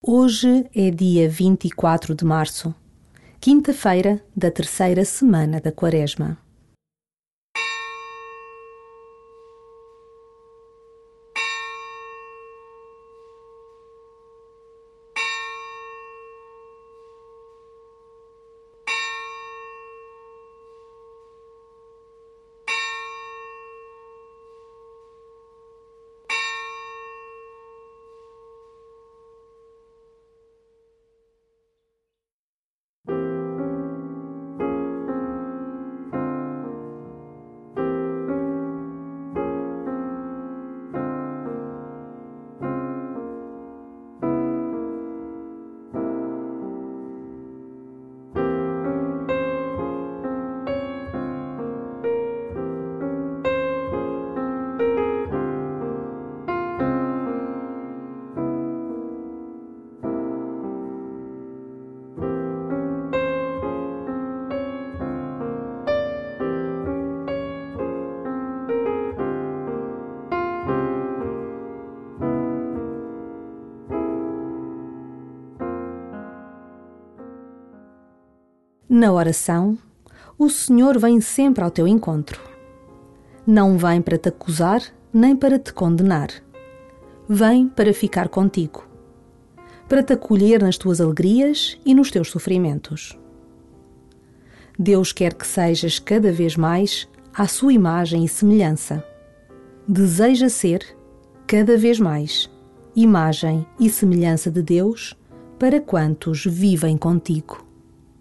Hoje é dia 24 de março, quinta-feira da terceira semana da Quaresma. Na oração, o Senhor vem sempre ao teu encontro. Não vem para te acusar nem para te condenar. Vem para ficar contigo, para te acolher nas tuas alegrias e nos teus sofrimentos. Deus quer que sejas cada vez mais à sua imagem e semelhança. Deseja ser, cada vez mais, imagem e semelhança de Deus para quantos vivem contigo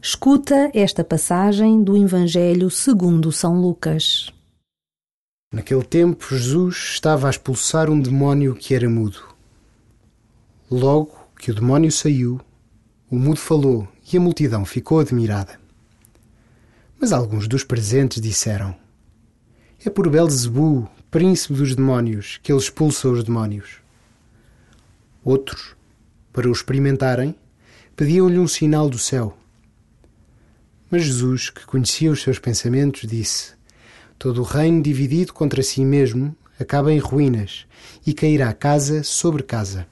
Escuta esta passagem do Evangelho segundo São Lucas. Naquele tempo, Jesus estava a expulsar um demónio que era mudo. Logo que o demónio saiu, o mudo falou e a multidão ficou admirada. Mas alguns dos presentes disseram: É por Belzebu, príncipe dos demónios, que ele expulsa os demónios. Outros, para o experimentarem, pediam-lhe um sinal do céu. Mas Jesus, que conhecia os seus pensamentos, disse: Todo o reino dividido contra si mesmo acaba em ruínas e cairá casa sobre casa.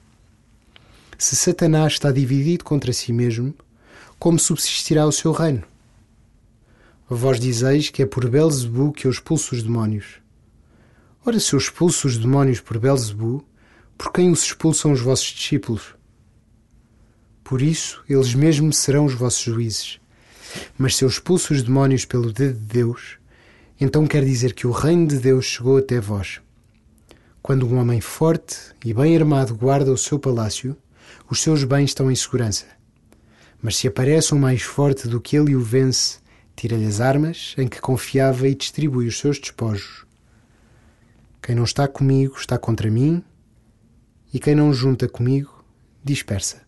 Se Satanás está dividido contra si mesmo, como subsistirá o seu reino? Vós dizeis que é por Belzebu que eu expulso os demónios. Ora, se eu expulso os demónios por Belzebu, por quem os expulsam os vossos discípulos? Por isso, eles mesmos serão os vossos juízes. Mas se eu expulso os demónios pelo dedo de Deus, então quer dizer que o reino de Deus chegou até vós. Quando um homem forte e bem armado guarda o seu palácio, os seus bens estão em segurança. Mas se aparece um mais forte do que ele e o vence, tira-lhe as armas em que confiava e distribui os seus despojos. Quem não está comigo está contra mim, e quem não junta comigo dispersa.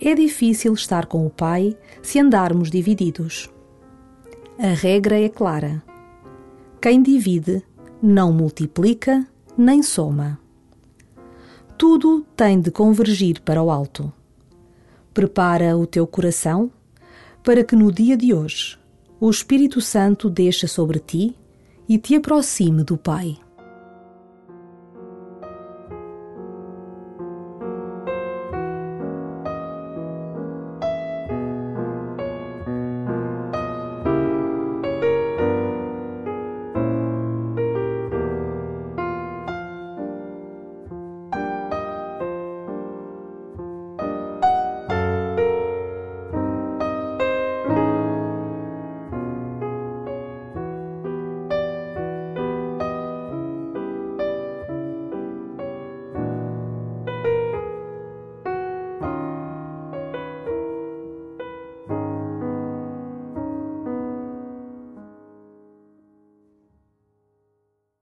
É difícil estar com o Pai se andarmos divididos. A regra é clara: quem divide não multiplica nem soma. Tudo tem de convergir para o alto. Prepara o teu coração para que no dia de hoje o Espírito Santo deixe sobre ti e te aproxime do Pai.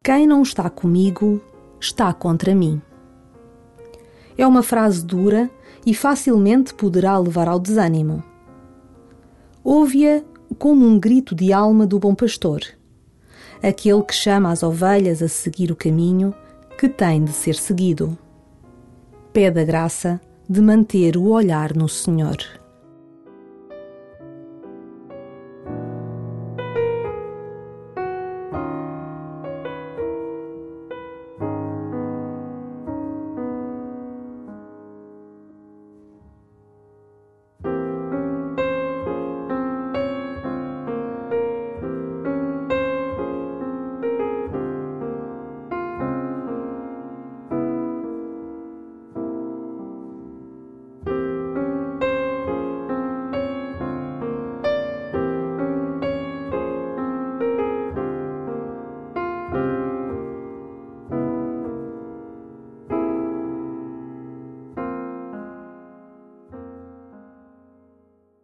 Quem não está comigo está contra mim. É uma frase dura e facilmente poderá levar ao desânimo. Ouve-a como um grito de alma do bom pastor, aquele que chama as ovelhas a seguir o caminho que tem de ser seguido. Pede a graça de manter o olhar no Senhor.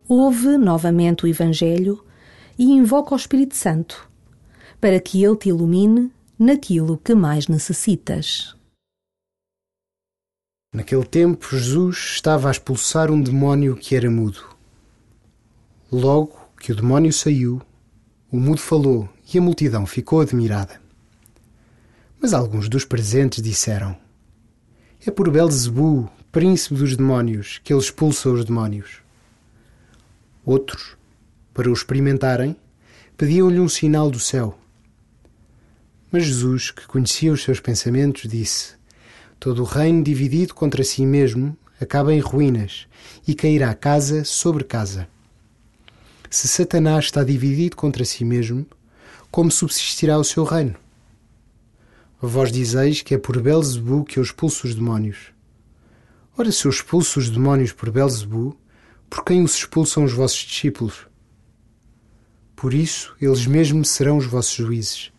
Ouve novamente o Evangelho e invoca o Espírito Santo, para que ele te ilumine naquilo que mais necessitas. Naquele tempo, Jesus estava a expulsar um demónio que era mudo. Logo que o demónio saiu, o mudo falou e a multidão ficou admirada. Mas alguns dos presentes disseram: É por Belzebu, príncipe dos demónios, que ele expulsa os demónios. Outros, para o experimentarem, pediam-lhe um sinal do céu. Mas Jesus, que conhecia os seus pensamentos, disse: Todo o reino dividido contra si mesmo acaba em ruínas e cairá casa sobre casa. Se Satanás está dividido contra si mesmo, como subsistirá o seu reino? Vós dizeis que é por Belzebu que eu expulso os demónios. Ora, se eu expulso os demónios por Belzebu, por quem os expulsam os vossos discípulos? Por isso, eles mesmos serão os vossos juízes.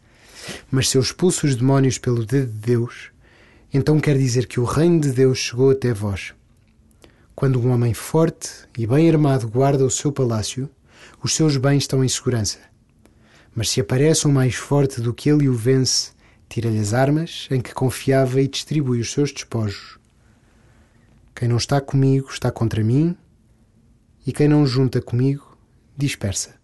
Mas se eu expulso os demónios pelo dedo de Deus, então quer dizer que o reino de Deus chegou até vós. Quando um homem forte e bem armado guarda o seu palácio, os seus bens estão em segurança. Mas se aparece um mais forte do que ele e o vence, tira-lhe as armas em que confiava e distribui os seus despojos. Quem não está comigo está contra mim, e quem não junta comigo, dispersa.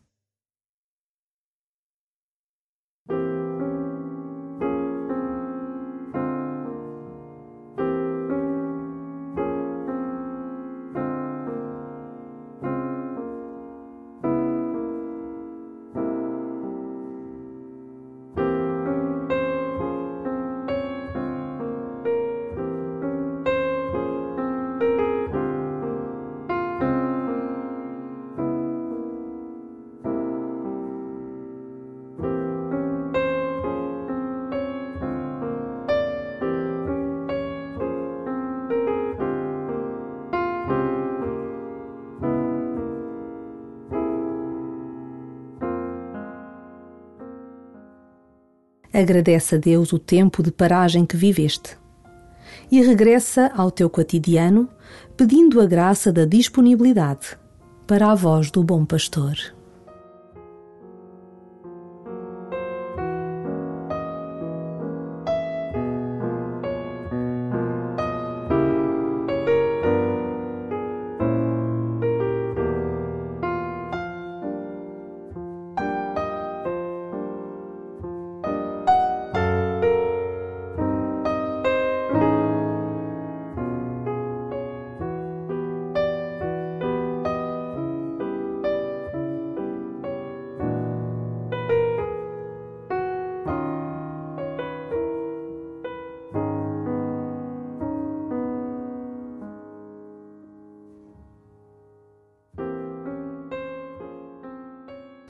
Agradece a Deus o tempo de paragem que viveste e regressa ao teu cotidiano pedindo a graça da disponibilidade para a voz do bom pastor.